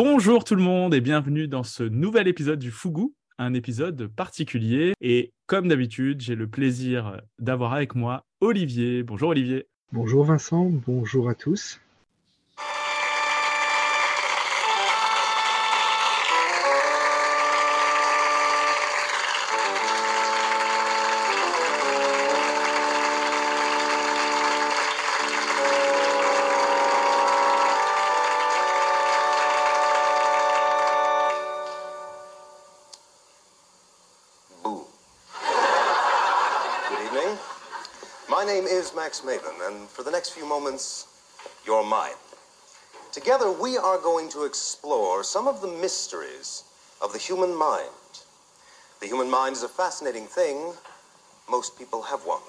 Bonjour tout le monde et bienvenue dans ce nouvel épisode du Fougou, un épisode particulier. Et comme d'habitude, j'ai le plaisir d'avoir avec moi Olivier. Bonjour Olivier. Bonjour Vincent, bonjour à tous. And for the next few moments, you're mine. Together, we are going to explore some of the mysteries of the human mind. The human mind is a fascinating thing. Most people have one.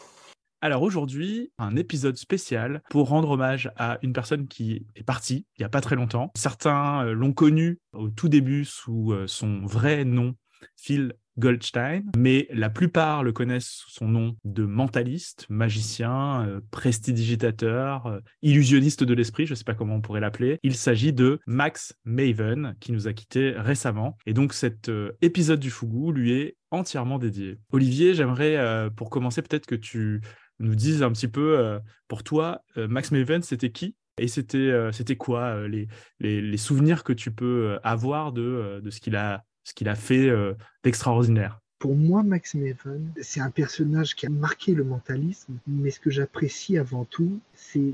Alors aujourd'hui, un épisode spécial pour rendre hommage à une personne qui est partie il n'y a pas très longtemps. Certains euh, l'ont connu au tout début sous euh, son vrai nom, Phil Goldstein, mais la plupart le connaissent sous son nom de mentaliste, magicien, euh, prestidigitateur, euh, illusionniste de l'esprit, je ne sais pas comment on pourrait l'appeler. Il s'agit de Max Maven, qui nous a quittés récemment. Et donc cet euh, épisode du Fougou lui est entièrement dédié. Olivier, j'aimerais, pour commencer, peut-être que tu nous dises un petit peu, pour toi, Max Maven, c'était qui? Et c'était c'était quoi les, les, les, souvenirs que tu peux avoir de, de ce qu'il a ce qu'il a fait euh, d'extraordinaire. Pour moi, Max Maven, c'est un personnage qui a marqué le mentalisme, mais ce que j'apprécie avant tout, c'est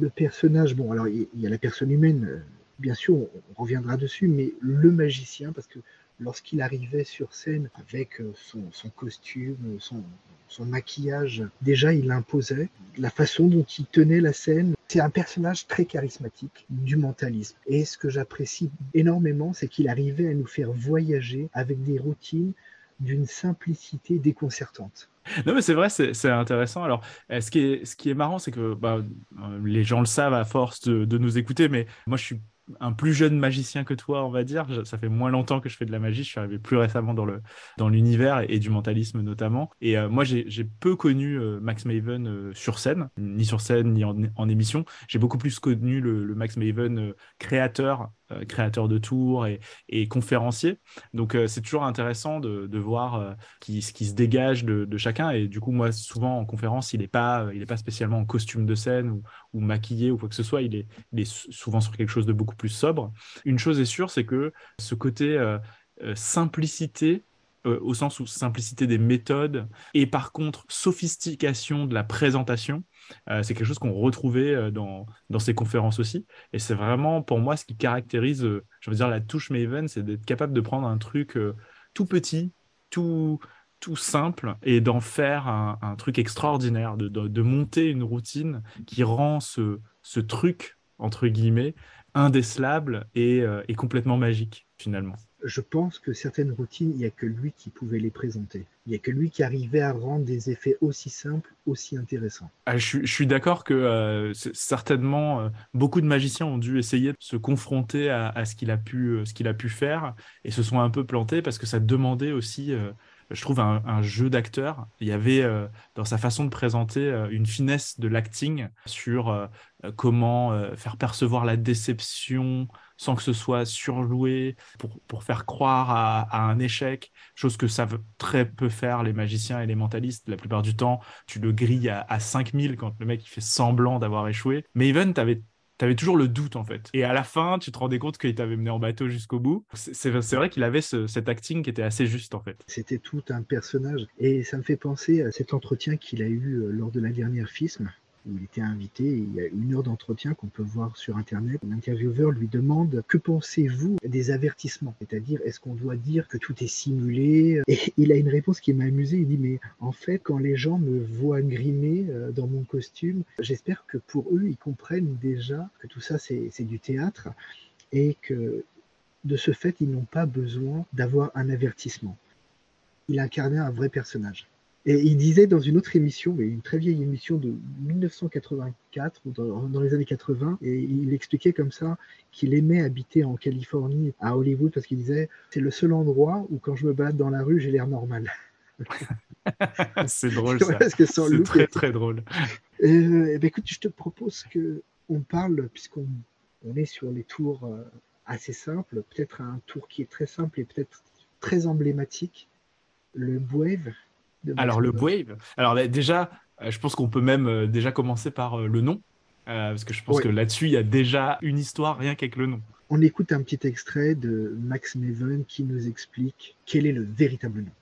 le personnage. Bon, alors il y a la personne humaine, euh, bien sûr, on reviendra dessus, mais le magicien, parce que lorsqu'il arrivait sur scène avec euh, son, costume, son, maquillage, déjà il imposait la façon dont il tenait la scène. C'est un personnage très charismatique du mentalisme. Et ce que j'apprécie énormément, c'est qu'il arrivait à nous faire voyager avec des routines d'une simplicité déconcertante. Non, mais c'est vrai, c'est intéressant. Alors, euh, ce qui est, ce qui est marrant, c'est que bah, euh, les gens le savent à force de, de, nous écouter, mais moi, je suis un plus jeune magicien que toi, on va dire. Ça fait moins longtemps que je fais de la magie. Je suis arrivé plus récemment dans le dans l'univers et, du mentalisme notamment. Et euh, moi, j'ai peu connu euh, Max Maven euh, sur scène, ni sur scène ni en, émission. J'ai beaucoup plus connu le, Max Maven créateur créateur de tours et, conférencier. Donc c'est toujours intéressant de, voir qui, ce qui se dégage de, chacun. Et du coup, moi, souvent en conférence, il n'est pas, pas spécialement en costume de scène ou, maquillé ou quoi que ce soit. Il est, souvent sur quelque chose de beaucoup plus sobre. Une chose est sûre, c'est que ce côté euh, euh, simplicité, euh, au sens où simplicité des méthodes, et par contre sophistication de la présentation, c'est quelque chose qu'on retrouvait dans, dans ces conférences aussi. Et c'est vraiment pour moi ce qui caractérise, je veux dire, la touche Maven, c'est d'être capable de prendre un truc tout petit, tout, tout simple et d'en faire un, truc extraordinaire, de, de, monter une routine qui rend ce, ce truc, entre guillemets, indécelable euh, et, complètement magique finalement. Je pense que certaines routines, il n'y a que lui qui pouvait les présenter. Il n'y a que lui qui arrivait à rendre des effets aussi simples, aussi intéressants. Ah, je, suis d'accord que euh, certainement euh, beaucoup de magiciens ont dû essayer de se confronter à, ce qu'il a, pu, ce qu'il a pu faire et se sont un peu plantés parce que ça demandait aussi je trouve, un, jeu d'acteur. Il y avait euh, dans sa façon de présenter euh, une finesse de l'acting sur euh, comment faire percevoir la déception sans que ce soit surjoué pour, pour faire croire à, un échec, chose que savent très peu faire les magiciens et les mentalistes. La plupart du temps, tu le grilles à, à 5000 quand le mec il fait semblant d'avoir échoué. Mais Even, tu avais tu avais toujours le doute en fait. Et à la fin, tu te rendais compte qu'il t'avait mené en bateau jusqu'au bout. C'est vrai qu'il avait cet acting qui était assez juste en fait. C'était tout un personnage. Et ça me fait penser à cet entretien qu'il a eu euh, lors de la dernière FISM il était invité. il y a une heure d'entretien qu'on peut voir sur Internet. L'intervieweur lui demande Que pensez-vous des avertissements? C'est-à-dire, est-ce qu'on doit dire que tout est simulé? Et il a une réponse qui m'a amusé. Il dit Mais en fait, quand les gens me voient grimer euh, dans mon costume, j'espère que pour eux, ils comprennent déjà que tout ça, c'est du théâtre et que de ce fait, ils n'ont pas besoin d'avoir un avertissement. Il incarnait un vrai personnage. Et il disait dans une autre émission, mais une très vieille émission de 1984 ou dans, les années 80, et il expliquait comme ça qu'il aimait habiter en Californie, à Hollywood, parce qu'il disait c'est le seul endroit où quand je me balade dans la rue, j'ai l'air normal. c'est drôle ça. c'est très très drôle. Euh, eh ben, écoute, je te propose que on parle puisqu'on on est sur les tours. Euh, assez simple, peut-être un tour qui est très simple et peut-être très emblématique, le Wave. Alors le Wave, alors déjà, euh, je pense qu'on peut même euh, déjà commencer par euh, le nom, parce que je pense que là-dessus, il y a déjà une histoire rien qu'avec le nom. On écoute un petit extrait de Max Maven qui nous explique quel est le véritable nom.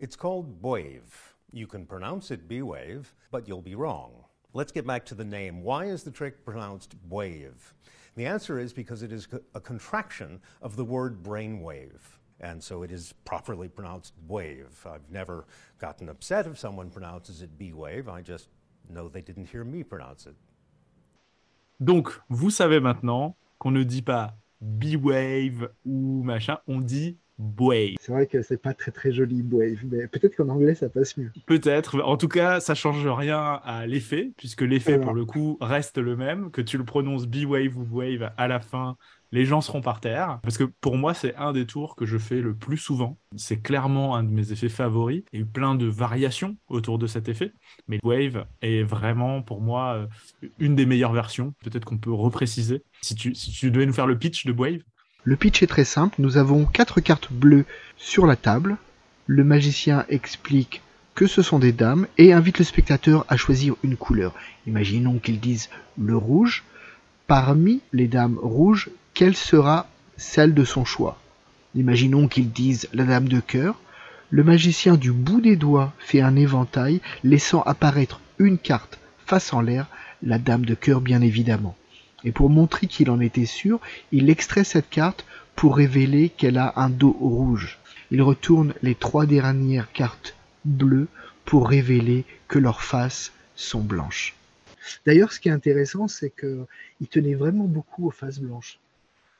It's called Wave. You can pronounce it B-Wave, but you'll be wrong. Let's get back to the name. Why is the trick pronounced wave? The answer is because it is a contraction of the word brainwave. And so it is properly pronounced wave. I've never gotten upset if someone pronounces it B wave. I just know they didn't hear me pronounce it. Donc, vous savez maintenant qu'on ne dit pas B-Wave ou machin, on dit c'est vrai que c'est pas très très joli Wave, mais peut-être qu'en anglais ça passe mieux. Peut-être. En tout cas, ça change rien à l'effet, puisque l'effet pour le coup reste le même, que tu le prononces B-Wave ou Wave à la fin, les gens seront par terre. Parce que pour moi, c'est un des tours que je fais le plus souvent. C'est clairement un de mes effets favoris. Il y a eu plein de variations autour de cet effet. Mais Wave est vraiment pour moi euh, une des meilleures versions. Peut-être qu'on peut repréciser. Si tu, si tu devais nous faire le pitch de Wave. Le pitch est très simple, nous avons quatre cartes bleues sur la table, le magicien explique que ce sont des dames et invite le spectateur à choisir une couleur. Imaginons qu'ils disent le rouge. Parmi les dames rouges, quelle sera celle de son choix? Imaginons qu'ils disent la dame de cœur. Le magicien du bout des doigts fait un éventail, laissant apparaître une carte face en l'air, la dame de cœur bien évidemment. Et pour montrer qu'il en était sûr, il extrait cette carte pour révéler qu'elle a un dos rouge. Il retourne les trois dernières cartes bleues pour révéler que leurs faces sont blanches. D'ailleurs, ce qui est intéressant, c'est qu'il tenait vraiment beaucoup aux faces blanches.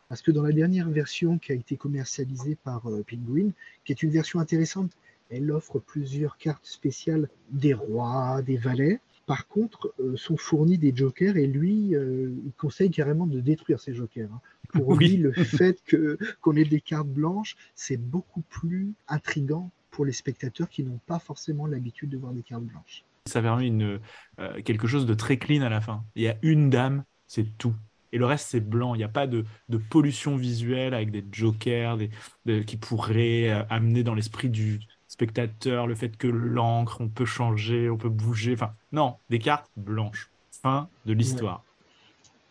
Parce que dans la dernière version qui a été commercialisée par euh, Penguin, qui est une version intéressante, elle offre plusieurs cartes spéciales des rois, des valets, par contre, euh, sont fournis des jokers et lui, euh, il conseille carrément de détruire ces jokers. Hein. Pour lui, le fait que qu'on ait des cartes blanches, c'est beaucoup plus intrigant pour les spectateurs qui n'ont pas forcément l'habitude de voir des cartes blanches. Ça permet une, euh, quelque chose de très clean à la fin. Il y a une dame, c'est tout. Et le reste, c'est blanc. Il n'y a pas de, pollution visuelle avec des jokers qui pourraient amener dans l'esprit du, spectateur, le fait que l'encre, on peut changer, on peut bouger. Enfin, non, des cartes blanches. Fin de l'histoire.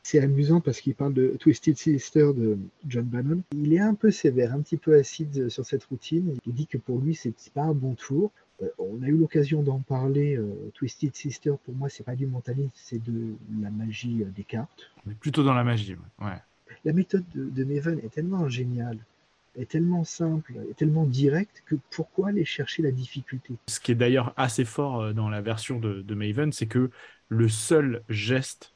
C'est amusant parce qu'il parle de Twisted Sister de John Bannon. Il est un peu sévère, un petit peu acide sur cette routine. Il dit que pour lui, c'est pas un bon tour. Euh, on a eu l'occasion d'en parler. Euh, Twisted Sister, pour moi, c'est pas du mentalisme, c'est de la magie euh, des cartes. On est plutôt dans la magie, ouais. La méthode de, de Maven est tellement géniale est tellement simple et tellement direct que pourquoi aller chercher la difficulté? Ce qui est d'ailleurs assez fort dans la version de, Maven, c'est que le seul geste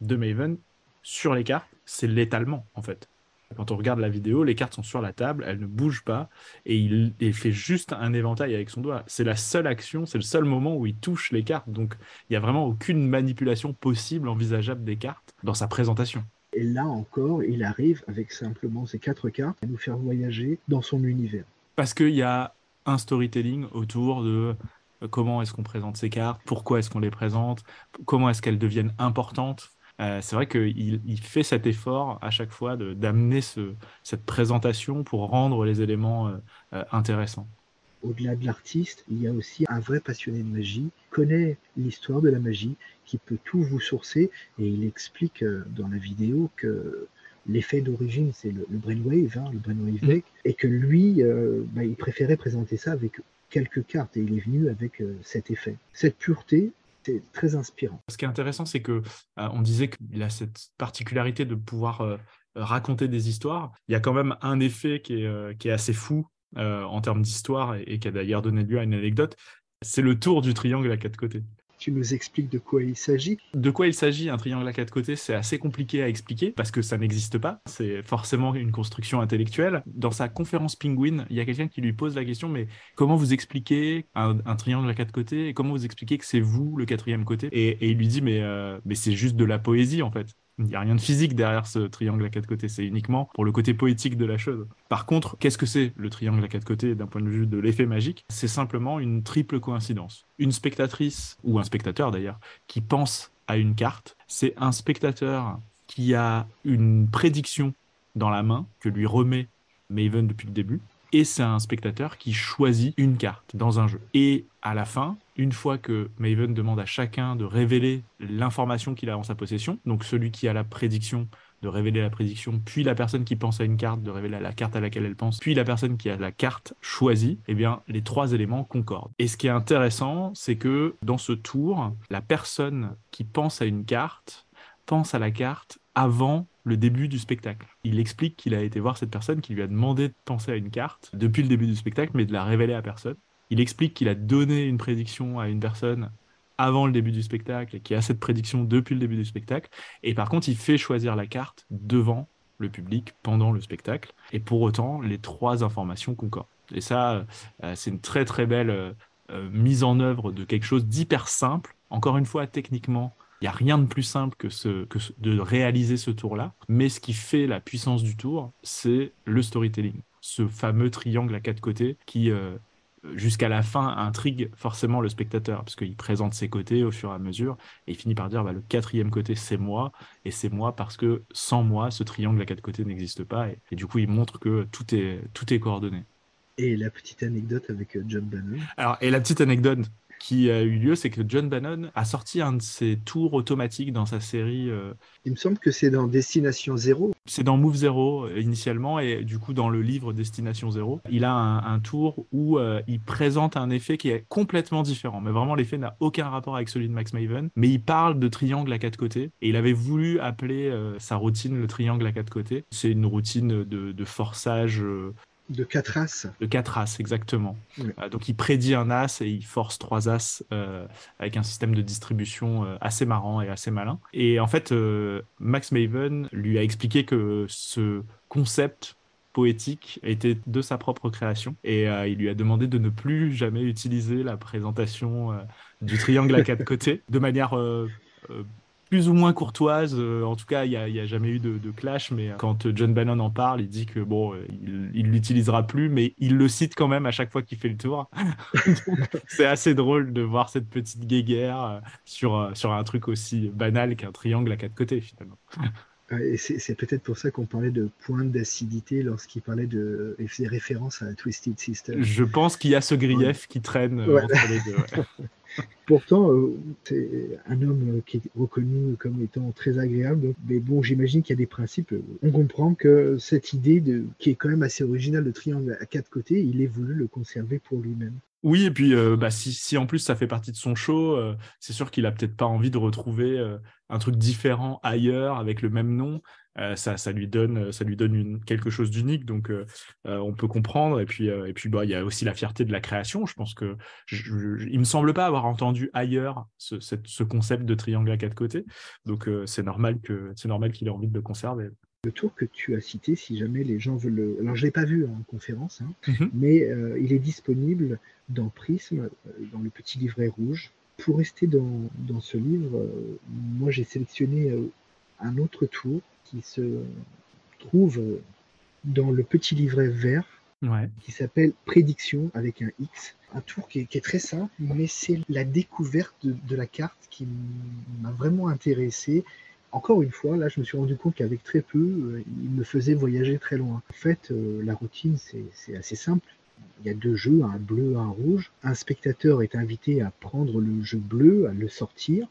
de Maven sur les cartes, c'est l'étalement en fait. Quand on regarde la vidéo, les cartes sont sur la table, elles ne bougent pas, et il, il fait juste un éventail avec son doigt. C'est la seule action, c'est le seul moment où il touche les cartes. Donc il n'y a vraiment aucune manipulation possible, envisageable des cartes dans sa présentation. Et là encore, il arrive avec simplement ces quatre cartes à nous faire voyager dans son univers. Parce qu'il y a un storytelling autour de euh, comment est-ce qu'on présente ces cartes, pourquoi est-ce qu'on les présente, comment est-ce qu'elles deviennent importantes. Euh, c'est vrai qu'il il fait cet effort à chaque fois d'amener ce, cette présentation pour rendre les éléments euh, intéressants au-delà de l'artiste, il y a aussi un vrai passionné de magie, connaît l'histoire de la magie, qui peut tout vous sourcer, et il explique euh, dans la vidéo que l'effet d'origine, c'est le, brainwave, hein, le brainwave deck, mm. et que lui, euh, bah, il préférait présenter ça avec quelques cartes, et il est venu avec euh, cet effet. Cette pureté, c'est très inspirant. Ce qui est intéressant, c'est que on disait qu'il a cette particularité de pouvoir raconter des histoires. Il y a quand même un effet qui est, est assez fou euh, en termes d'histoire et, qui a d'ailleurs donné lieu à une anecdote, c'est le tour du triangle à quatre côtés. Tu nous expliques de quoi il s'agit De quoi il s'agit Un triangle à quatre côtés, c'est assez compliqué à expliquer parce que ça n'existe pas. C'est forcément une construction intellectuelle. Dans sa conférence Penguin, il y a quelqu'un qui lui pose la question mais comment vous expliquez un, triangle à quatre côtés et comment vous expliquez que c'est vous le quatrième côté? Et, il lui dit euh, mais c'est juste de la poésie en fait. Il n'y a rien de physique derrière ce triangle à quatre côtés, c'est uniquement pour le côté poétique de la chose. Par contre, qu'est-ce que c'est le triangle à quatre côtés d'un point de vue de l'effet magique? C'est simplement une triple coïncidence. Une spectatrice, ou un spectateur d'ailleurs, qui pense à une carte, c'est un spectateur qui a une prédiction dans la main que lui remet Maven depuis le début. Et c'est un spectateur qui choisit une carte dans un jeu. Et à la fin, une fois que Maven demande à chacun de révéler l'information qu'il a en sa possession, donc celui qui a la prédiction de révéler la prédiction, puis la personne qui pense à une carte de révéler la carte à laquelle elle pense, puis la personne qui a la carte choisie, eh bien les trois éléments concordent. Et ce qui est intéressant, c'est que dans ce tour, la personne qui pense à une carte pense à la carte avant le début du spectacle. Il explique qu'il a été voir cette personne qui lui a demandé de penser à une carte depuis le début du spectacle, mais de la révéler à personne. Il explique qu'il a donné une prédiction à une personne avant le début du spectacle et qui a cette prédiction depuis le début du spectacle. Et par contre, il fait choisir la carte devant le public pendant le spectacle. Et pour autant, les trois informations concordent. Et ça, euh, c'est une très très belle euh, euh, mise en œuvre de quelque chose d'hyper simple. Encore une fois, techniquement, il n'y a rien de plus simple que, de réaliser ce tour-là. Mais ce qui fait la puissance du tour, c'est le storytelling. Ce fameux triangle à quatre côtés qui jusqu'à la fin intrigue forcément le spectateur, parce qu'il présente ses côtés au fur et à mesure, et il finit par dire bah, le quatrième côté c'est moi, et c'est moi parce que sans moi, ce triangle à quatre côtés n'existe pas, et, du coup il montre que tout est, tout est coordonné. Et la petite anecdote avec euh, John Bannon? Alors, et la petite anecdote qui a eu lieu, c'est que John Bannon a sorti un de ses tours automatiques dans sa série. Euh, Il me semble que c'est dans Destination Zero. C'est dans Move Zero euh, initialement, et du coup dans le livre Destination Zero, il a un, tour où euh, il présente un effet qui est complètement différent. Mais vraiment, l'effet n'a aucun rapport avec celui de Max Maven. Mais il parle de triangle à quatre côtés, et il avait voulu appeler sa routine le triangle à quatre côtés. C'est une routine de, de forçage de quatre as. De quatre as, exactement. Euh, donc il prédit un as et il force trois as euh, avec un système de distribution euh, assez marrant et assez malin. Et en fait, Max Maven lui a expliqué que ce concept poétique était de sa propre création et il lui a demandé de ne plus jamais utiliser la présentation du triangle à quatre côtés de manière plus ou moins courtoise. Euh, en tout cas, il n'y a, jamais eu de, clash, mais euh, quand John Bannon en parle, il dit que bon, euh, il l'utilisera plus, mais il le cite quand même à chaque fois qu'il fait le tour. c'est assez drôle de voir cette petite guéguerre sur, sur un truc aussi banal qu'un triangle à quatre côtés, finalement. Et c'est peut-être pour ça qu'on parlait de pointe d'acidité lorsqu'il parlait de. Il faisait référence à Twisted Sister. Je pense qu'il y a ce grief qui traîne entre les deux. Pourtant, euh, un homme qui est reconnu comme étant très agréable. Mais bon, j'imagine qu'il y a des principes. On comprend que cette idée, de, qui est quand même assez originale, de triangle à quatre côtés, il ait voulu le conserver pour lui-même. Oui, et puis euh, bah, si, en plus ça fait partie de son show, euh, c'est sûr qu'il a peut-être pas envie de retrouver un truc différent ailleurs avec le même nom. Euh, ça, ça lui donne, ça lui donne quelque chose d'unique, donc euh, euh, on peut comprendre. Et puis, et puis, bah, il y a aussi la fierté de la création. Je pense que je, il me semble pas avoir entendu ailleurs ce, ce concept de triangle à quatre côtés, donc c'est normal que c'est normal qu'il ait envie de le conserver. Le tour que tu as cité, si jamais les gens veulent le... Alors, je l'ai pas vu en conférence, hein, mhm. mais il est disponible dans Prism, dans le petit livret rouge. Pour rester dans, dans ce livre, moi j'ai sélectionné un autre tour qui se trouve dans le petit livret vert qui s'appelle Prédiction avec un X. Un tour qui est, très simple, mais c'est la découverte de, la carte qui m'a vraiment intéressé. Encore une fois, là, je me suis rendu compte qu'avec très peu, euh, il me faisait voyager très loin. En fait, euh, la routine, c'est assez simple. Il y a deux jeux, un bleu, un rouge. Un spectateur est invité à prendre le jeu bleu, à le sortir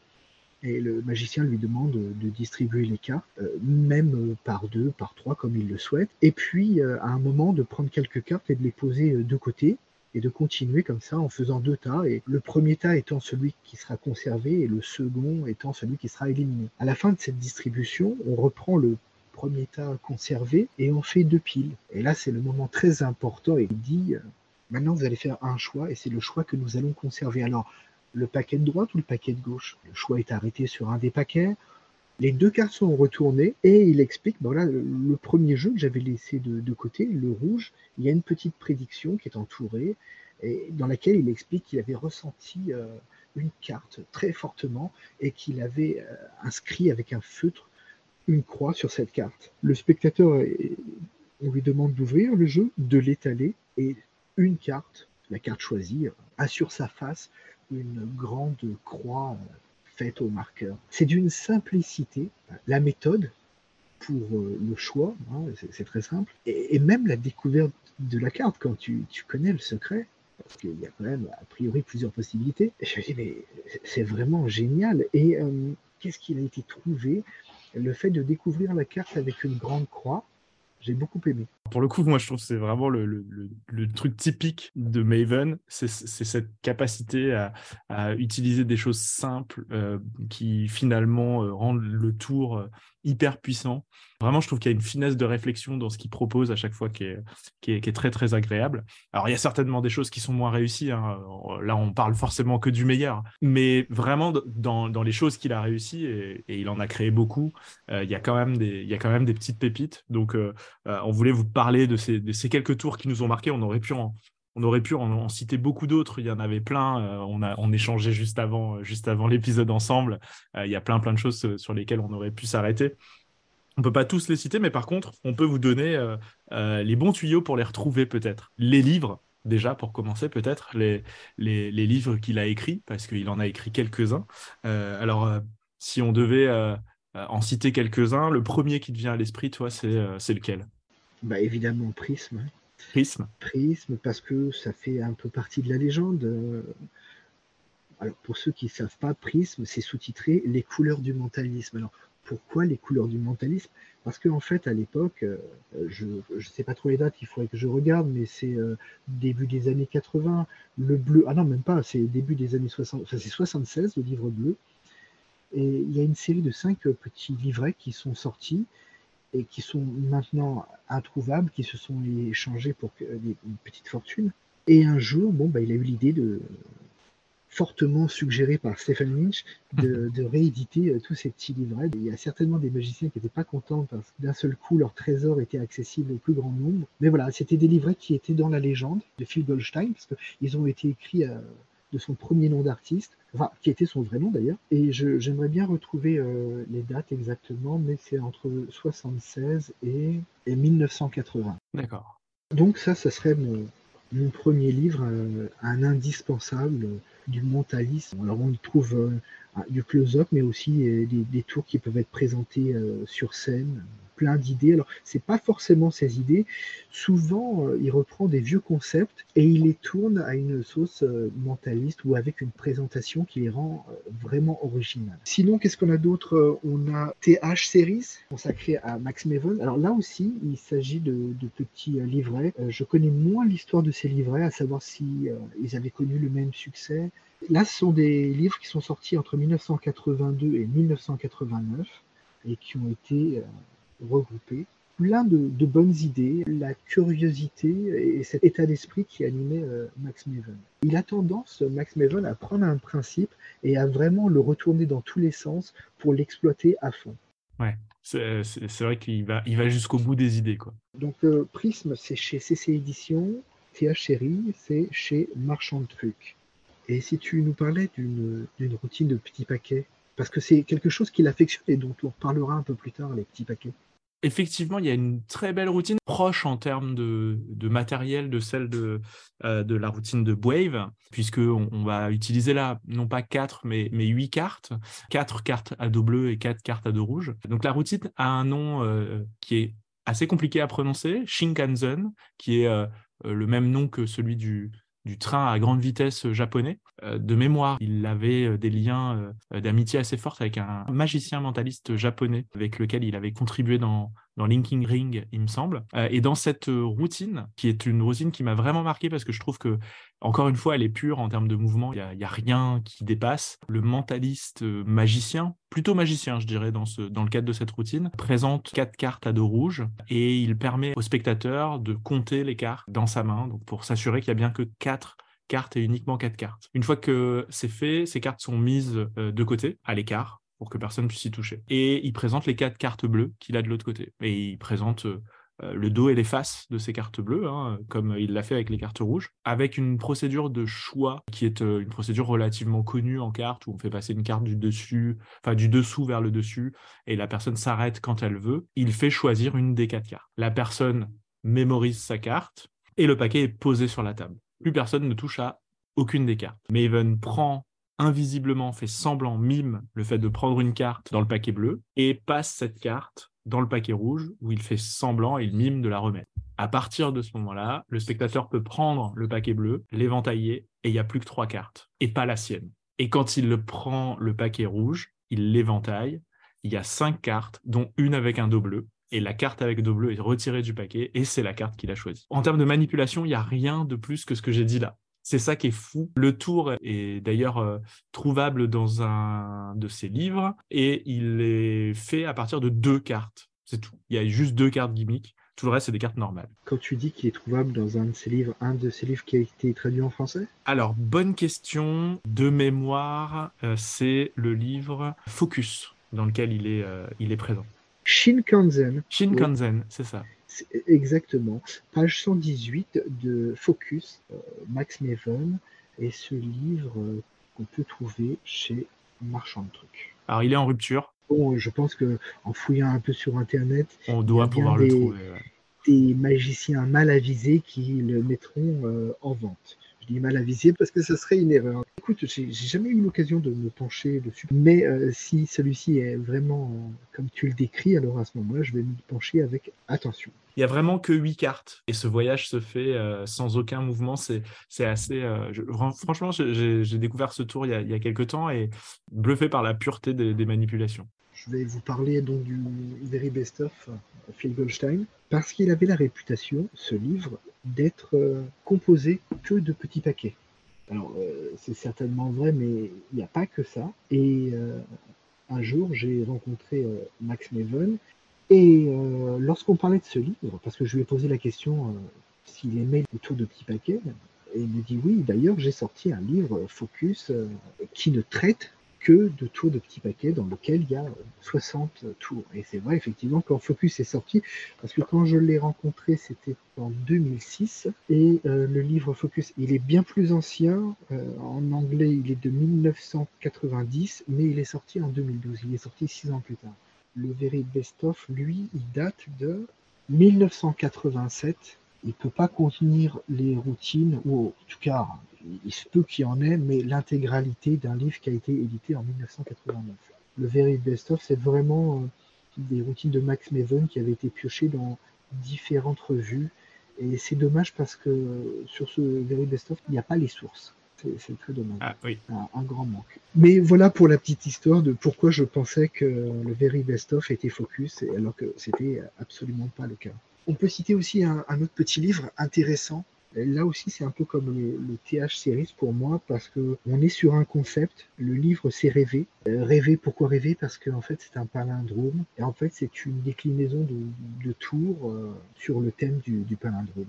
et le magicien lui demande de distribuer les cartes, euh, même par deux, par trois, comme il le souhaite. Et puis, à un moment, de prendre quelques cartes et de les poser de côté et de continuer comme ça en faisant deux tas, et le premier tas étant celui qui sera conservé et le second étant celui qui sera éliminé. À la fin de cette distribution, on reprend le premier tas conservé et on fait deux piles. Et là, c'est le moment très important et il dit, maintenant vous allez faire un choix et c'est le choix que nous allons conserver. Alors, le paquet de droite ou le paquet de gauche? Le choix est arrêté sur un des paquets. Les deux cartes sont retournées et il explique, le, premier jeu que j'avais laissé de, côté, le rouge, il y a une petite prédiction qui est entourée et dans laquelle il explique qu'il avait ressenti euh, une carte très fortement et qu'il avait euh, inscrit avec un feutre une croix sur cette carte. Le spectateur, on lui demande d'ouvrir le jeu, de l'étaler et une carte, la carte choisie, assure sa face une grande croix euh, au marqueur. C'est d'une simplicité. La méthode pour euh, le choix, hein, c'est très simple, et, même la découverte de la carte quand tu, connais le secret, parce qu'il y a quand même a priori plusieurs possibilités. je me dis mais c'est vraiment génial. Et euh, qu'est-ce qu'il a été trouvé? Le fait de découvrir la carte avec une grande croix, j'ai beaucoup aimé. Pour le coup, moi, je trouve que c'est vraiment le, truc typique de Maven, c'est cette capacité à, à, utiliser des choses simples euh, qui finalement euh, rendent le tour euh, hyper puissant. Vraiment, je trouve qu'il y a une finesse de réflexion dans ce qu'il propose à chaque fois qui est, qui, est, qui est, très, très agréable. Alors, il y a certainement des choses qui sont moins réussies. Hein. Là, on parle forcément que du meilleur. Mais vraiment, dans, dans les choses qu'il a réussies, et, il en a créé beaucoup, il, y a quand même des, il y a quand même des petites pépites. Donc, on voulait vous parler de ces, de ces, quelques tours qui nous ont marqués. On aurait pu en, on aurait pu en, citer beaucoup d'autres. Il y en avait plein. Euh, on a on échangeait juste avant, euh, juste avant l'épisode ensemble. Euh, il y a plein plein de choses sur lesquelles on aurait pu s'arrêter. On peut pas tous les citer, mais par contre, on peut vous donner les bons tuyaux pour les retrouver peut-être. Les livres, déjà pour commencer peut-être, les, les, les, livres qu'il a écrits, parce qu'il en a écrit quelques-uns. alors, si on devait en citer quelques-uns, le premier qui te vient à l'esprit, toi, c'est lequel? Bah, Évidemment, Prisme. Prisme. Prisme, parce que ça fait un peu partie de la légende. Alors, pour ceux qui ne savent pas, Prisme, c'est sous-titré Les couleurs du mentalisme. Alors, pourquoi les couleurs du mentalisme? Parce qu'en en fait, à l'époque, euh, je ne sais pas trop les dates, il faudrait que je regarde, mais c'est euh, début des années 80, le bleu, ah non, même pas, c'est début des années 60, enfin c'est 76, le livre bleu. Et il y a une série de cinq petits livrets qui sont sortis et qui sont maintenant introuvables, qui se sont échangés pour une petite fortune. Et un jour, bon, bah, il a eu l'idée de, fortement suggéré par Stephen Lynch, de, rééditer euh, tous ces petits livrets. Il y a certainement des magiciens qui n'étaient pas contents parce que d'un seul coup, leur trésor était accessible au plus grand nombre. Mais voilà, c'était des livrets qui étaient dans la légende de Phil Goldstein, parce qu'ils ont été écrits euh, de son premier nom d'artiste, enfin, qui était son vrai nom d'ailleurs. Et j'aimerais bien retrouver euh, les dates exactement, mais c'est entre 76 et, 1980. D'accord. Donc ça, ça serait mon, premier livre, euh, un indispensable du mentalisme. Alors on y trouve euh, du close-up, mais aussi des, des, tours qui peuvent être présentés sur scène, plein d'idées. Alors, c'est pas forcément ses idées. Souvent, euh, il reprend des vieux concepts et il les tourne à une sauce euh, mentaliste ou avec une présentation qui les rend euh, vraiment originales. Sinon, qu'est-ce qu'on a d'autre On a TH Series consacré à Max Maven. Alors là aussi, il s'agit de, petits livrets. je connais moins l'histoire de ces livrets, à savoir si ils avaient connu le même succès. Là, ce sont des livres qui sont sortis entre 1982 et 1989 et qui ont été regroupé plein de, bonnes idées, la curiosité et cet état d'esprit qui animait euh, Max Maven. Il a tendance, Max Maven, à prendre un principe et à vraiment le retourner dans tous les sens pour l'exploiter à fond. Ouais, c'est vrai qu'il va, il va jusqu'au bout des idées. Quoi. Donc euh, Prisme, c'est chez CC Éditions, TH Chéri, c'est chez Marchand de Trucs. Et si tu nous parlais d'une routine de petits paquets, parce que c'est quelque chose qu'il affectionne et dont on parlera un peu plus tard, les petits paquets effectivement, il y a une très belle routine, proche en termes de, matériel de celle de, euh, la routine de Wave, puisqu'on on va utiliser là, non pas 4, mais, mais 8 cartes, 4 cartes à dos bleu et 4 cartes à dos rouge. Donc la routine a un nom euh, qui est assez compliqué à prononcer, Shinkansen, qui est euh, le même nom que celui du, du train à grande vitesse japonais. Euh, de mémoire, il avait euh, des liens euh, d'amitié assez forts avec un magicien mentaliste japonais avec lequel il avait contribué dans, dans Linking Ring, il me semble. et dans cette routine, qui est une routine qui m'a vraiment marqué parce que je trouve que, encore une fois, elle est pure en termes de mouvement, il n'y a, rien qui dépasse. Le mentaliste magicien, plutôt magicien, je dirais, dans, le cadre de cette routine, présente quatre cartes à dos rouge et il permet au spectateur de compter les cartes dans sa main, donc pour s'assurer qu'il y a bien que quatre cartes et uniquement quatre cartes. Une fois que c'est fait, ces cartes sont mises euh, de côté, à l'écart, pour que personne puisse y toucher. Et il présente les quatre cartes bleues qu'il a de l'autre côté. Et il présente euh, euh, le dos et les faces de ces cartes bleues, hein, comme il l'a fait avec les cartes rouges, avec une procédure de choix qui est une procédure relativement connue en cartes, où on fait passer une carte du dessus, enfin du dessous vers le dessus, et la personne s'arrête quand elle veut. Il fait choisir une des quatre cartes. La personne mémorise sa carte, et le paquet est posé sur la table plus personne ne touche à aucune des cartes. Maven prend invisiblement fait semblant, mime le fait de prendre une carte dans le paquet bleu et passe cette carte dans le paquet rouge où il fait semblant, il mime de la remettre. À partir de ce moment-là, le spectateur peut prendre le paquet bleu, l'éventailler et il n'y a plus que trois cartes et pas la sienne. Et quand il le prend le paquet rouge, il l'éventaille, il y a cinq cartes, dont une avec un dos bleu. Et la carte avec dos bleu est retirée du paquet et c'est la carte qu'il a choisie. En termes de manipulation, il n'y a rien de plus que ce que j'ai dit là. C'est ça qui est fou. Le tour est d'ailleurs euh, trouvable dans un de ses livres et il est fait à partir de deux cartes. C'est tout. Il y a juste deux cartes gimmicks. Tout le reste, c'est des cartes normales. Quand tu dis qu'il est trouvable dans un de ses livres, un de ses livres qui a été traduit en français? Alors, bonne question. De mémoire, euh, c'est le livre Focus, dans lequel il est, euh, il est présent. Shinkansen. Shinkansen, c'est ça. Exactement. Page 118 de Focus, euh, Max Maven, et ce livre euh, qu'on peut trouver chez Marchand de Trucs. Alors, il est en rupture. Bon, je pense que en fouillant un peu sur Internet, on doit pouvoir le trouver. Des magiciens mal avisés qui le mettront euh, en vente. Je dis mal avisé parce que ce serait une erreur. Écoute, j'ai jamais eu l'occasion de me pencher dessus, mais si celui-ci est vraiment comme tu le décris, alors à ce moment-là, je vais me pencher avec attention. Il y a vraiment que huit cartes et ce voyage se fait euh, sans aucun mouvement. C'est, assez. Euh, franchement, j'ai, découvert ce tour il y, a, il y, a, quelques temps et bluffé par la pureté des, des, manipulations. Je vais vous parler donc du Very Best of euh, Phil Goldstein parce qu'il avait la réputation, ce livre, d'être composé que de petits paquets. Alors, c'est certainement vrai, mais il n'y a pas que ça. Et un jour, j'ai rencontré Max Neven et euh, lorsqu'on parlait de ce livre, parce que je lui ai posé la question euh, s'il aimait le tour de petits paquets, et il me dit oui, d'ailleurs j'ai sorti un livre Focus euh, qui ne traite que de tours de petits paquets dans lequel il y a 60 tours. Et c'est vrai effectivement quand Focus est sorti, parce que quand je l'ai rencontré c'était en 2006, et le livre Focus il est bien plus ancien, en anglais il est de 1990, mais il est sorti en 2012, il est sorti six ans plus tard le Very Best of, lui, il date de 1987. Il ne peut pas contenir les routines, ou en tout cas, il se peut qu'il y en ait, mais l'intégralité d'un livre qui a été édité en 1989. Le Very Best of, c'est vraiment euh, des routines de Max Maven qui avaient été piochées dans différentes revues. Et c'est dommage parce que sur ce Very Best of, il n'y a pas les sources. C'est très dommage. Ah, oui. un, grand manque. Mais voilà pour la petite histoire de pourquoi je pensais que le Very Best of était focus, alors que c'était absolument pas le cas. On peut citer aussi un, autre petit livre intéressant. Là aussi, c'est un peu comme le, TH Series pour moi, parce que on est sur un concept. Le livre, c'est rêver. Euh, rêver, pourquoi rêver? Parce qu'en fait, c'est un palindrome. Et en fait, c'est une déclinaison de, tours euh, sur le thème du palindrome.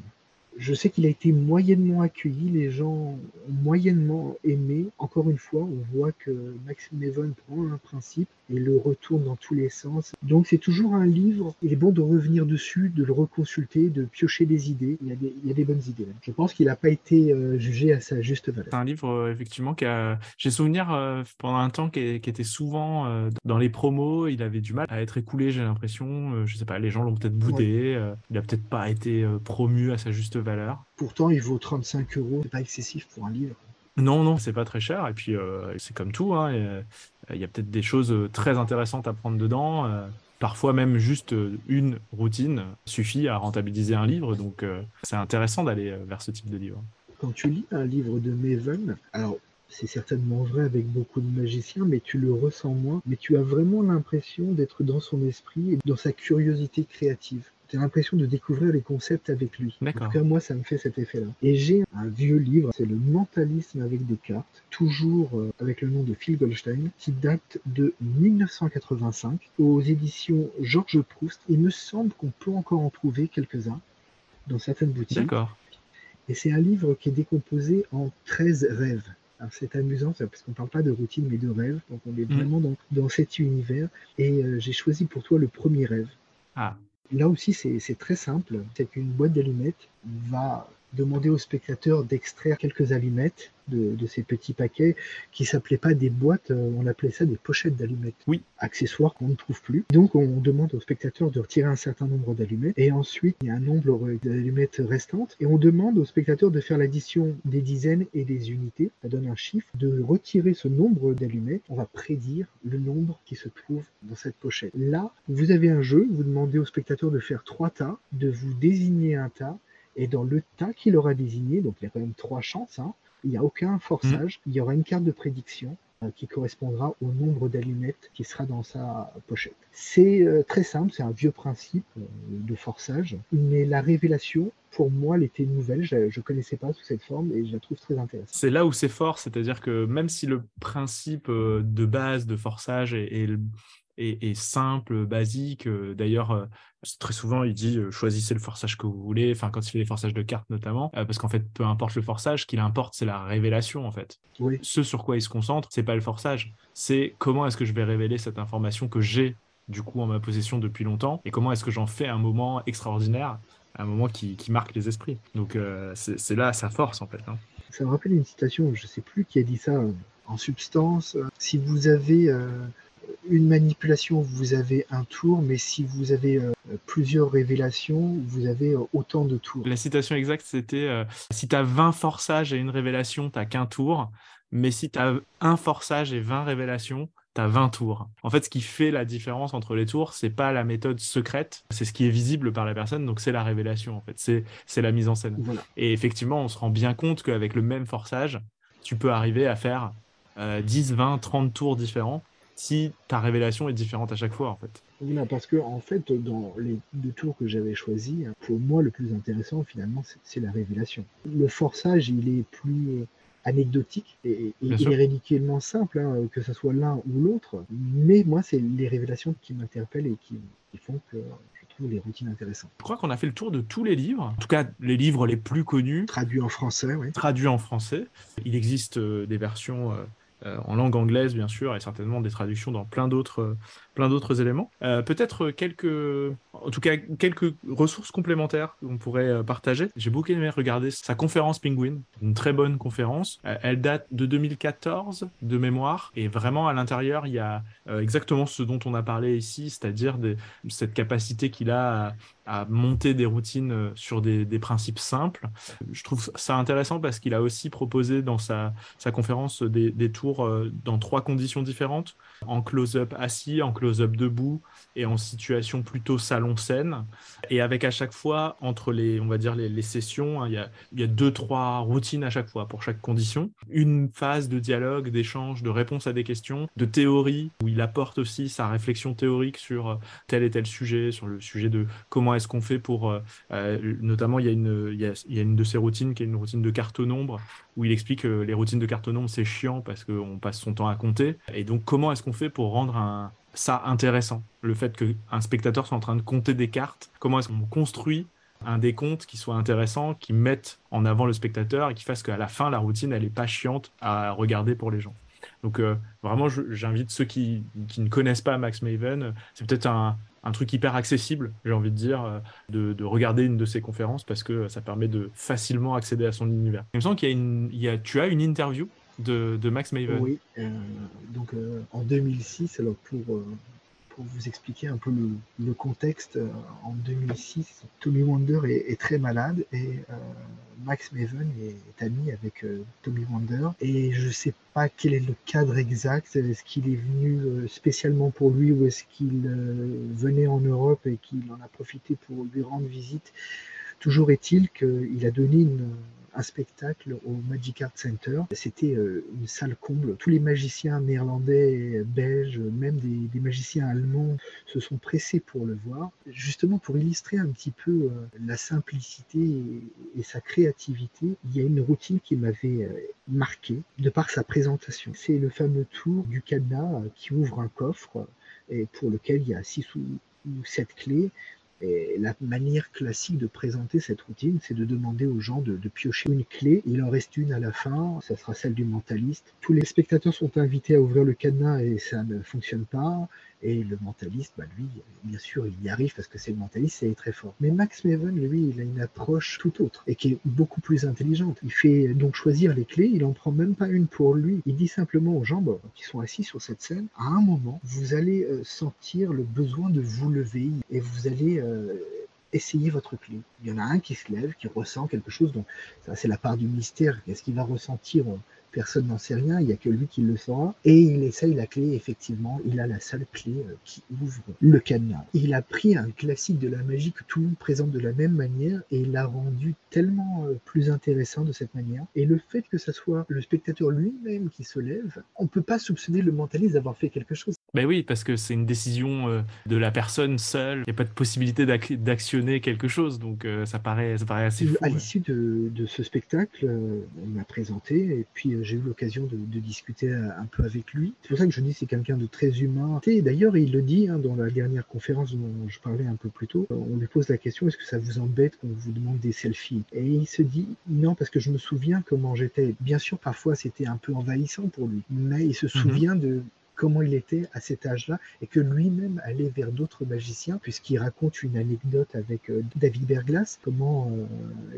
Je sais qu'il a été moyennement accueilli, les gens ont moyennement aimé. Encore une fois, on voit que Max Maven prend un principe et le retourne dans tous les sens. Donc c'est toujours un livre, il est bon de revenir dessus, de le reconsulter, de piocher des idées. Il y a des, il y a des bonnes idées. Je pense qu'il n'a pas été euh, jugé à sa juste valeur. C'est un livre, euh, effectivement, qui a... j'ai souvenir euh, pendant un temps qui, était souvent dans les promos, il avait du mal à être écoulé, j'ai l'impression. je sais pas, les gens l'ont peut-être boudé, il n'a peut-être pas été promu à sa juste valeur. Pourtant, il vaut 35 euros, c'est pas excessif pour un livre. Non, non, c'est pas très cher. Et puis, euh, c'est comme tout. Hein, euh, il y a peut-être des choses euh, très intéressantes à prendre dedans. parfois, même juste une routine suffit à rentabiliser un livre. Donc, c'est intéressant d'aller vers ce type de livre. Quand tu lis un livre de Maven, alors c'est certainement vrai avec beaucoup de magiciens, mais tu le ressens moins. Mais tu as vraiment l'impression d'être dans son esprit et dans sa curiosité créative j'ai l'impression de découvrir les concepts avec lui. En tout cas, moi, ça me fait cet effet-là. Et j'ai un vieux livre, c'est le mentalisme avec des cartes, toujours euh, avec le nom de Phil Goldstein, qui date de 1985 aux éditions Georges Proust. Il me semble qu'on peut encore en trouver quelques-uns dans certaines boutiques. D'accord. Et c'est un livre qui est décomposé en 13 rêves. C'est amusant parce qu'on ne parle pas de routine mais de rêve. Donc on est mm. vraiment dans, dans, cet univers. Et euh, j'ai choisi pour toi le premier rêve. Ah. Là aussi, c'est très simple. C'est une boîte d'allumettes va demander au spectateur d'extraire quelques allumettes de, ces petits paquets qui s'appelaient pas des boîtes, euh, on appelait ça des pochettes d'allumettes. Oui. Accessoires qu'on ne trouve plus. Donc on demande au spectateur de retirer un certain nombre d'allumettes et ensuite il y a un nombre d'allumettes restantes et on demande au spectateur de faire l'addition des dizaines et des unités. Ça donne un chiffre. De retirer ce nombre d'allumettes, on va prédire le nombre qui se trouve dans cette pochette. Là, vous avez un jeu, vous demandez au spectateur de faire trois tas, de vous désigner un tas et dans le tas qu'il aura désigné, donc il y a quand même trois chances, hein, il n'y a aucun forçage, mm. il y aura une carte de prédiction euh, qui correspondra au nombre d'allumettes qui sera dans sa pochette. C'est euh, très simple, c'est un vieux principe euh, de forçage, mais la révélation, pour moi, elle était nouvelle, je ne connaissais pas sous cette forme et je la trouve très intéressante. C'est là où c'est fort, c'est-à-dire que même si le principe de base de forçage est, est simple, basique, d'ailleurs très souvent, il dit choisissez le forçage que vous voulez, enfin quand il fait des forçages de cartes notamment, parce qu'en fait, peu importe le forçage, ce qu'il importe, c'est la révélation en fait. Oui. Ce sur quoi il se concentre, c'est pas le forçage, c'est comment est-ce que je vais révéler cette information que j'ai du coup en ma possession depuis longtemps, et comment est-ce que j'en fais un moment extraordinaire, un moment qui, marque les esprits. Donc c'est là sa force en fait. Hein. Ça me rappelle une citation, je sais plus qui a dit ça en substance. Si vous avez une manipulation, vous avez un tour, mais si vous avez euh, plusieurs révélations, vous avez euh, autant de tours. La citation exacte, c'était euh, si tu as 20 forçages et une révélation, tu qu'un tour, mais si tu as un forçage et 20 révélations, tu as 20 tours. En fait, ce qui fait la différence entre les tours, c'est pas la méthode secrète, c'est ce qui est visible par la personne, donc c'est la révélation, en fait, c'est la mise en scène. Et effectivement, on se rend bien compte qu'avec le même forçage, tu peux arriver à faire 10, 20, 30 tours différents si ta révélation est différente à chaque fois en fait. parce que en fait, dans les deux tours que j'avais choisis, pour moi le plus intéressant finalement, c'est la révélation. Le forçage, il est plus euh, anecdotique et, il est ridiculement simple, hein, que ce soit l'un ou l'autre. Mais moi, c'est les révélations qui m'interpellent et qui, font que je trouve les routines intéressantes. Je crois qu'on a fait le tour de tous les livres, en tout cas les livres les plus connus. Traduits en français, oui. Traduits en français. Il existe euh, des versions. Euh, en langue anglaise bien sûr, et certainement des traductions dans plein d'autres euh, plein d'autres éléments. Euh, peut-être quelques, en tout cas quelques ressources complémentaires qu'on pourrait partager. J'ai beaucoup aimé regarder sa conférence Penguin, une très bonne conférence. elle date de 2014 de mémoire, et vraiment à l'intérieur il y a exactement ce dont on a parlé ici, c'est-à-dire cette capacité qu'il a à, monter des routines euh, sur des, principes simples. Je trouve ça intéressant parce qu'il a aussi proposé dans sa, conférence des, tours euh, dans trois conditions différentes, en close-up assis, en close-up debout et en situation plutôt salon-scène. Et avec à chaque fois, entre les, on va dire, les, sessions, hein, il, y a, il y a deux, trois routines à chaque fois pour chaque condition. Une phase de dialogue, d'échange, de réponse à des questions, de théorie, où il apporte aussi sa réflexion théorique sur euh, tel et tel sujet, sur le sujet de comment est-ce qu'on fait pour, euh, euh, notamment, il y, a une, y a, y, a, une de ces routines qui est une routine de carte au nombre, où il explique que les routines de carte au nombre, c'est chiant parce qu'on passe son temps à compter. Et donc, comment est-ce qu'on fait pour rendre ça intéressant. Le fait qu'un spectateur soit en train de compter des cartes, comment est-ce qu'on construit un décompte qui soit intéressant, qui mette en avant le spectateur et qui fasse qu'à la fin, la routine, elle n'est pas chiante à regarder pour les gens. Donc euh, vraiment, j'invite ceux qui, ne connaissent pas Max Maven, c'est peut-être un, truc hyper accessible, j'ai envie de dire, euh, de, regarder une de ses conférences parce que ça permet de facilement accéder à son univers. Il me semble qu'il y a une, tu as une interview de, Max Maven. Oui, euh, donc euh, en 2006, alors pour, euh, pour vous expliquer un peu le, contexte, en 2006, Tommy Wonder est, très malade et Max Maven est, ami avec Tommy Wonder et je ne sais pas quel est le cadre exact, est-ce qu'il est venu spécialement pour lui ou est-ce qu'il venait en Europe et qu'il en a profité pour lui rendre visite? Toujours est-il qu'il a donné une un spectacle au Magic Art Center. C'était euh, une salle comble. Tous les magiciens néerlandais, belges, même des, magiciens allemands se sont pressés pour le voir, justement pour illustrer un petit peu euh, la simplicité et, sa créativité. Il y a une routine qui m'avait euh, marqué de par sa présentation. C'est le fameux tour du cadenas qui ouvre un coffre et pour lequel il y a six ou sept clés la manière classique de présenter cette routine, c'est de demander aux gens de, piocher une clé. Il en reste une à la fin, ça sera celle du mentaliste. Tous les spectateurs sont invités à ouvrir le cadenas et ça ne fonctionne pas. Et le mentaliste, bah, lui, bien sûr, il y arrive parce que c'est le mentaliste, c'est très fort. Mais Max Maven, lui, il a une approche tout autre et qui est beaucoup plus intelligente. Il fait donc choisir les clés, il en prend même pas une pour lui. Il dit simplement aux gens qui sont assis sur cette scène, à un moment, vous allez euh, sentir le besoin de vous lever et vous allez euh, essayer votre clé. Il y en a un qui se lève, qui ressent quelque chose. Donc, ça, c'est la part du mystère. Qu'est-ce qu'il va ressentir? Personne n'en sait rien, il n'y a que lui qui le saura. Et il essaye la clé, effectivement, il a la seule clé euh, qui ouvre le cadenas. Il a pris un classique de la magie que tout le monde présente de la même manière et il l'a rendu tellement euh, plus intéressant de cette manière. Et le fait que ce soit le spectateur lui-même qui se lève, on ne peut pas soupçonner le mentaliste d'avoir fait quelque chose. Ben oui, parce que c'est une décision euh, de la personne seule. Il n'y a pas de possibilité d'actionner quelque chose, donc ça, paraît, ça paraît assez fou. À l'issue de, de, ce spectacle, on m'a présenté et puis j'ai eu l'occasion de, discuter un peu avec lui. C'est pour ça que je dis c'est quelqu'un de très humain. Et d'ailleurs, il le dit hein, dans la dernière conférence dont je parlais un peu plus tôt. On lui pose la question est-ce que ça vous embête qu'on vous demande des selfies? Et il se dit non, parce que je me souviens comment j'étais. Bien sûr, parfois c'était un peu envahissant pour lui, mais il se mhm. souvient de comment il était à cet âge-là et que lui-même allait vers d'autres magiciens puisqu'il raconte une anecdote avec euh, David Berglas, comment euh,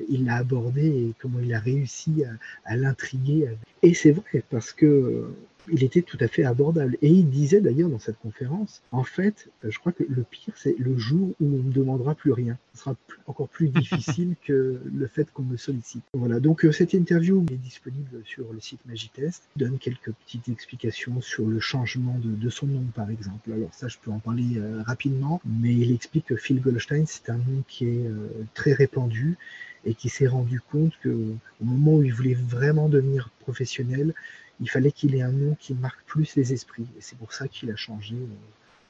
il l'a abordé et comment il a réussi à, à l'intriguer. Et c'est vrai parce que il était tout à fait abordable. Et il disait d'ailleurs dans cette conférence, en fait, euh, je crois que le pire, c'est le jour où on ne demandera plus rien. Ce sera encore plus difficile que le fait qu'on me sollicite. Voilà, donc euh, cette interview est disponible sur le site Magitest. Il donne quelques petites explications sur le changement de, son nom, par exemple. Alors ça, je peux en parler euh, rapidement, mais il explique que Phil Goldstein, c'est un nom qui est très répandu et qui s'est rendu compte que au moment où il voulait vraiment devenir professionnel, il fallait qu'il ait un nom qui marque plus les esprits. Et c'est pour ça qu'il a changé euh,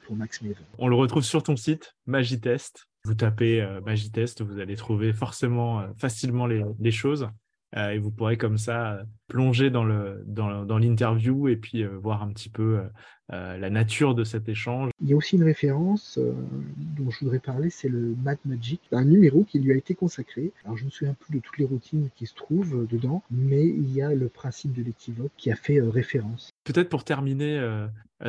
pour Max Maven. On le retrouve sur ton site, Magitest. Vous tapez euh, Magitest, vous allez trouver forcément euh, facilement les, choses. Et vous pourrez comme ça plonger dans l'interview dans, et puis voir un petit peu euh, la nature de cet échange. Il y a aussi une référence euh, dont je voudrais parler, c'est le Mad Magic, un numéro qui lui a été consacré. Alors je ne me souviens plus de toutes les routines qui se trouvent euh, dedans, mais il y a le principe de l'équivoque qui a fait référence. Peut-être pour terminer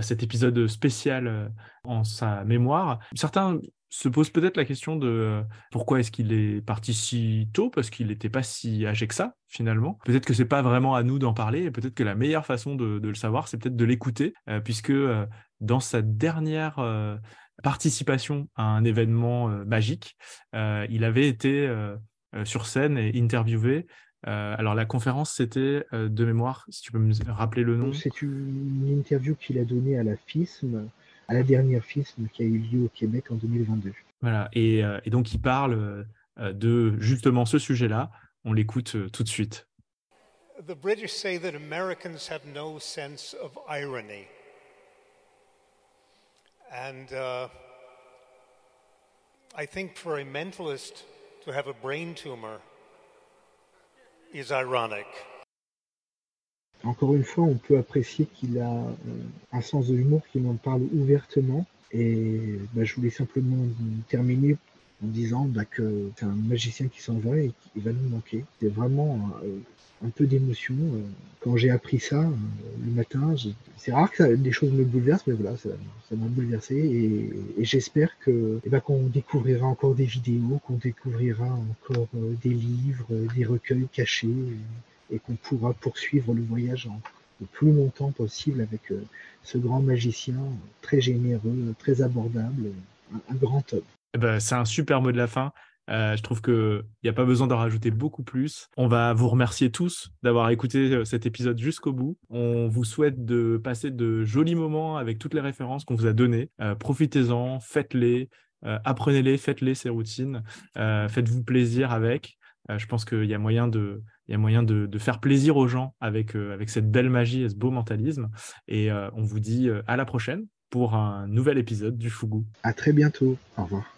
cet épisode spécial en sa mémoire, certains se pose peut-être la question de euh, pourquoi est-ce qu'il est parti si tôt, parce qu'il n'était pas si âgé que ça, finalement. Peut-être que c'est pas vraiment à nous d'en parler, et peut-être que la meilleure façon de, le savoir, c'est peut-être de l'écouter, euh, puisque euh, dans sa dernière participation à un événement magique, il avait été sur scène et interviewé alors la conférence, c'était de mémoire, si tu peux me rappeler le nom. C'est une interview qu'il a donnée à la FISM à la dernière FISM qui a eu lieu au Québec en 2022. Voilà, et, euh, et donc il parle euh, de justement ce sujet-là. On l'écoute euh, tout de suite. The British say that Americans have no sense of irony. And uh, I think for a mentalist to have a brain tumor is ironic. Encore une fois, on peut apprécier qu'il a euh, un sens de l'humour, qu'il en parle ouvertement. Et bah, je voulais simplement terminer en disant bah, que c'est un magicien qui s'en va et qui va nous manquer. C'est vraiment euh, un peu d'émotion. Euh, quand j'ai appris ça le matin, c'est rare que des choses me bouleversent, mais voilà, ça m'a bouleversé. Et, j'espère que eh ben, qu'on découvrira encore des vidéos, qu'on découvrira encore des livres, des recueils cachés et qu'on pourra poursuivre le voyage le plus longtemps possible avec euh, ce grand magicien très généreux, très abordable, un, grand homme. Eh ben, c'est un super mot de la fin. Euh, je trouve qu'il n'y a pas besoin d'en rajouter beaucoup plus. On va vous remercier tous d'avoir écouté euh, cet épisode jusqu'au bout. On vous souhaite de passer de jolis moments avec toutes les références qu'on vous a données. Profitez-en, faites-les, apprenez-les, faites-les ces routines. Faites-vous plaisir avec. je pense qu'il y a moyen de, il y a moyen de, faire plaisir aux gens avec, euh, avec cette belle magie et ce beau mentalisme. Et euh, on vous dit euh, à la prochaine pour un nouvel épisode du Fougou. À très bientôt. Au revoir.